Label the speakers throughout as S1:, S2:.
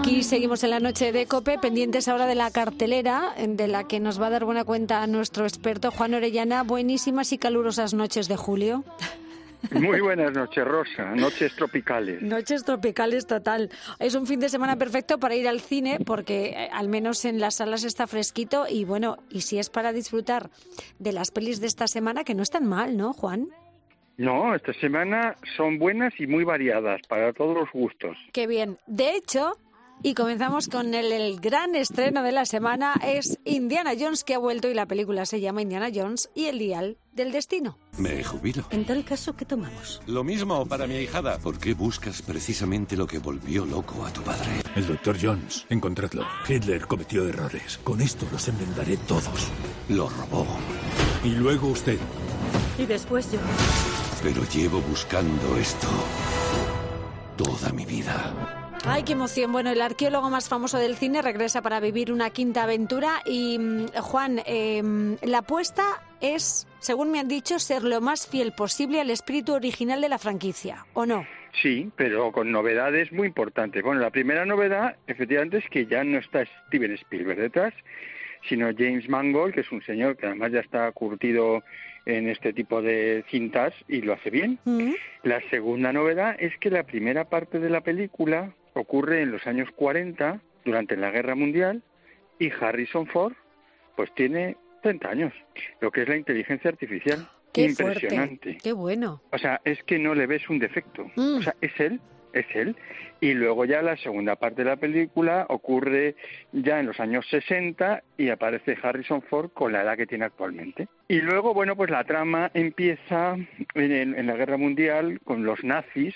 S1: Aquí seguimos en la noche de Cope, pendientes ahora de la cartelera, de la que nos va a dar buena cuenta nuestro experto Juan Orellana. Buenísimas y calurosas noches de julio.
S2: Muy buenas noches, Rosa. Noches tropicales.
S1: Noches tropicales total. Es un fin de semana perfecto para ir al cine porque eh, al menos en las salas está fresquito y bueno, y si es para disfrutar de las pelis de esta semana, que no están mal, ¿no, Juan?
S2: No, esta semana son buenas y muy variadas para todos los gustos.
S1: Qué bien. De hecho, y comenzamos con el, el, gran estreno de la semana, es Indiana Jones que ha vuelto y la película se llama Indiana Jones y el dial del destino.
S3: Me jubilo.
S4: En tal caso, ¿qué tomamos?
S3: Lo mismo para mi ahijada. ¿Por qué buscas precisamente lo que volvió loco a tu padre?
S5: El doctor Jones, encontradlo. Hitler cometió errores. Con esto los enmendaré todos.
S3: Lo robó.
S5: Y luego usted.
S4: Y después yo.
S3: Pero llevo buscando esto toda mi vida.
S1: Ay, qué emoción. Bueno, el arqueólogo más famoso del cine regresa para vivir una quinta aventura. Y mm, Juan, eh, la apuesta es, según me han dicho, ser lo más fiel posible al espíritu original de la franquicia, ¿o no?
S2: Sí, pero con novedades muy importantes. Bueno, la primera novedad, efectivamente, es que ya no está Steven Spielberg detrás, sino James Mangold, que es un señor que además ya está curtido en este tipo de cintas y lo hace bien.
S1: Mm.
S2: La segunda novedad es que la primera parte de la película ocurre en los años 40, durante la Guerra Mundial, y Harrison Ford pues tiene 30 años, lo que es la inteligencia artificial.
S1: Qué
S2: Impresionante.
S1: fuerte. Qué bueno.
S2: O sea, es que no le ves un defecto.
S1: Mm.
S2: O sea, es él, es él. Y luego ya la segunda parte de la película ocurre ya en los años 60 y aparece Harrison Ford con la edad que tiene actualmente. Y luego, bueno, pues la trama empieza en, en la Guerra Mundial con los nazis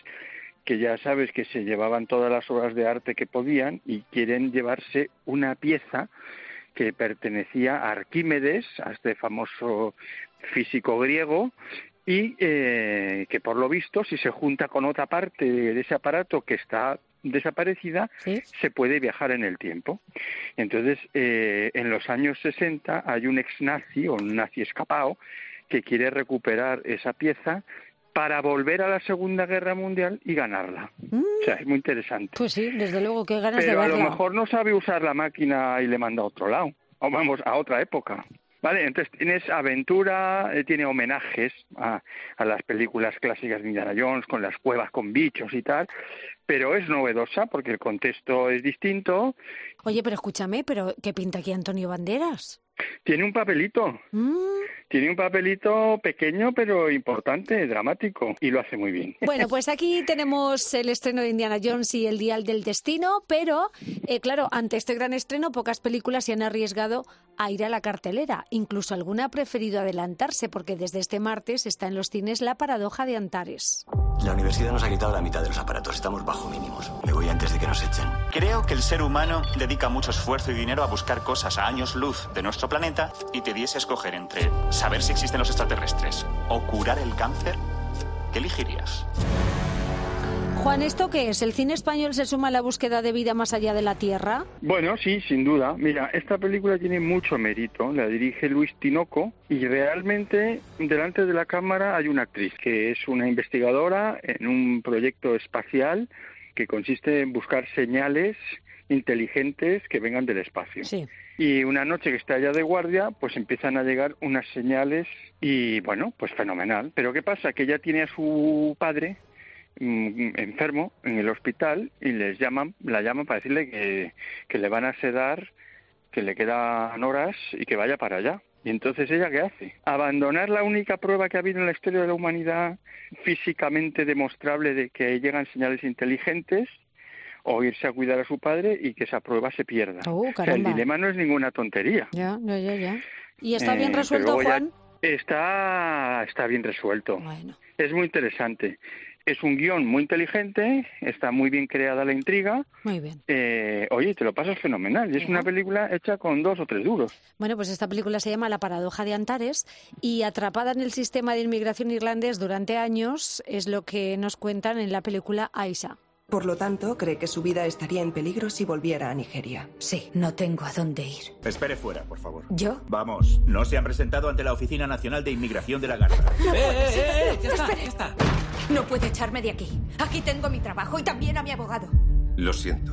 S2: que ya sabes que se llevaban todas las obras de arte que podían y quieren llevarse una pieza que pertenecía a Arquímedes, a este famoso físico griego, y eh, que por lo visto, si se junta con otra parte de ese aparato que está desaparecida,
S1: ¿Sí?
S2: se puede viajar en el tiempo. Entonces, eh, en los años 60 hay un ex nazi o un nazi escapado que quiere recuperar esa pieza para volver a la Segunda Guerra Mundial y ganarla.
S1: Mm.
S2: O sea, es muy interesante.
S1: Pues sí, desde luego, qué ganas
S2: Pero
S1: de
S2: a lo
S1: verla.
S2: mejor no sabe usar la máquina y le manda a otro lado. O vamos, a otra época. Vale, entonces tienes aventura, eh, tiene homenajes a, a las películas clásicas de Indiana Jones, con las cuevas con bichos y tal, pero es novedosa porque el contexto es distinto,
S1: Oye, pero escúchame, pero ¿qué pinta aquí Antonio Banderas?
S2: tiene un papelito,
S1: Mm.
S2: Tiene un papelito pequeño pero importante, dramático, y lo hace muy bien.
S1: Bueno, pues aquí tenemos el estreno de Indiana Jones y el Dial del Destino, pero eh, claro, ante este gran estreno pocas películas se han arriesgado a ir a la cartelera. Incluso alguna ha preferido adelantarse porque desde este martes está en los cines La Paradoja de Antares.
S6: La universidad nos ha quitado la mitad de los aparatos. Estamos bajo mínimos. Me voy antes de que nos echen.
S7: Creo que el ser humano dedica mucho esfuerzo y dinero a buscar cosas a años luz de nuestro planeta y te diese a escoger entre saber si existen los extraterrestres o curar el cáncer. ¿Qué elegirías?
S1: Juan, ¿esto qué es? ¿El cine español se suma a la búsqueda de vida más allá de la Tierra?
S2: Bueno, sí, sin duda. Mira, esta película tiene mucho mérito. La dirige Luis Tinoco y realmente delante de la cámara hay una actriz que es una investigadora en un proyecto espacial que consiste en buscar señales inteligentes que vengan del espacio.
S1: Sí.
S2: Y una noche que está allá de guardia, pues empiezan a llegar unas señales y bueno, pues fenomenal. Pero ¿qué pasa? Que ella tiene a su padre enfermo en el hospital y les llaman, la llaman para decirle que, que le van a sedar, que le quedan horas y que vaya para allá. Y entonces ella qué hace? Abandonar la única prueba que ha habido en la historia de la humanidad físicamente demostrable de que llegan señales inteligentes o irse a cuidar a su padre y que esa prueba se pierda.
S1: Oh,
S2: o sea, el dilema no es ninguna tontería.
S1: Ya, ya, ya, ya. ¿Y está
S2: Eh,
S1: bien resuelto, Juan?
S2: Está, está bien resuelto.
S1: Bueno.
S2: Es muy interesante. Es un guion muy inteligente, está muy bien creada la intriga.
S1: Muy bien.
S2: Eh, oye, te lo pasas fenomenal. Y es
S1: Ajá.
S2: una película hecha con dos o tres duros.
S1: Bueno, pues esta película se llama La paradoja de Antares y atrapada en el sistema de inmigración irlandés durante años es lo que nos cuentan en la película Aisha.
S8: Por lo tanto, cree que su vida estaría en peligro si volviera a Nigeria.
S4: Sí, no tengo a dónde ir.
S9: Espere fuera, por favor.
S4: ¿Yo?
S9: Vamos, no se han presentado ante la Oficina Nacional de Inmigración de la Garza.
S10: ¡Eh, eh, eh! Ya está, ya está.
S4: No puede echarme de aquí. Aquí tengo mi trabajo y también a mi abogado.
S9: Lo siento.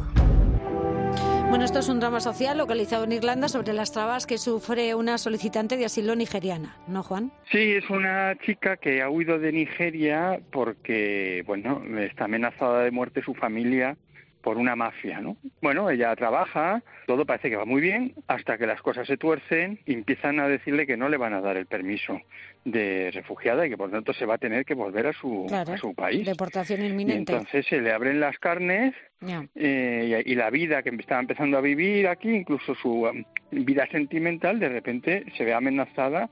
S1: Bueno, esto es un drama social localizado en Irlanda sobre las trabas que sufre una solicitante de asilo nigeriana, ¿no, Juan?
S2: Sí, es una chica que ha huido de Nigeria porque, bueno, está amenazada de muerte su familia por una mafia, ¿no? Bueno, ella trabaja, todo parece que va muy bien, hasta que las cosas se tuercen y empiezan a decirle que no le van a dar el permiso de refugiada y que por lo tanto se va a tener que volver a su,
S1: Claro,
S2: a su país.
S1: Deportación
S2: Y
S1: inminente.
S2: entonces se le abren las carnes eh, y, y la vida que estaba empezando a vivir aquí, incluso su um, vida sentimental, de repente se ve amenazada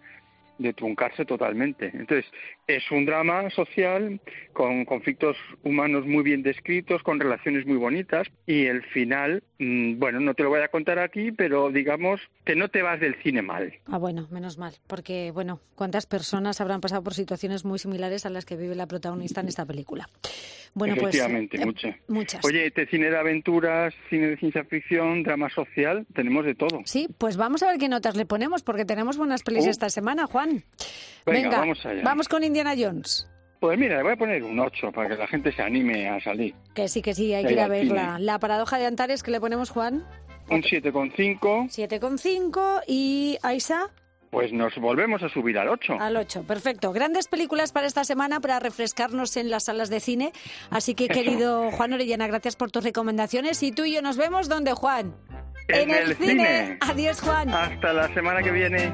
S2: de truncarse totalmente. Entonces, es un drama social con conflictos humanos muy bien descritos, con relaciones muy bonitas y el final, mm, bueno, no te lo voy a contar aquí, pero digamos que no te vas del cine mal.
S1: Ah, bueno, menos mal, porque, bueno, ¿cuántas personas habrán pasado por situaciones muy similares a las que vive la protagonista en esta película? Bueno, pues...
S2: Efectivamente,
S1: eh,
S2: muchas.
S1: Muchas.
S2: Oye, este cine de aventuras, cine de ciencia ficción, drama social, tenemos de todo.
S1: Sí, pues vamos a ver qué notas le ponemos, porque tenemos buenas pelis
S2: Uh.
S1: esta semana, Juan.
S2: Venga, vamos allá.
S1: Vamos con Indiana Jones.
S2: Pues mira, le voy a poner un 8 para que la gente se anime a salir.
S1: Que sí, que sí, hay que ir a verla.
S2: cine.
S1: La paradoja de Antares, que le ponemos, Juan?
S2: Un 7,5,
S1: 7,5 y Aisa
S2: pues nos volvemos a subir al 8.
S1: al 8. Perfecto. Grandes películas para esta semana para refrescarnos en las salas de cine. Así que, querido Juan Orellana, gracias por tus recomendaciones. Y tú y yo nos vemos, ¿dónde, Juan?
S2: En el cine.
S1: Adiós, Juan.
S2: Hasta la semana que viene.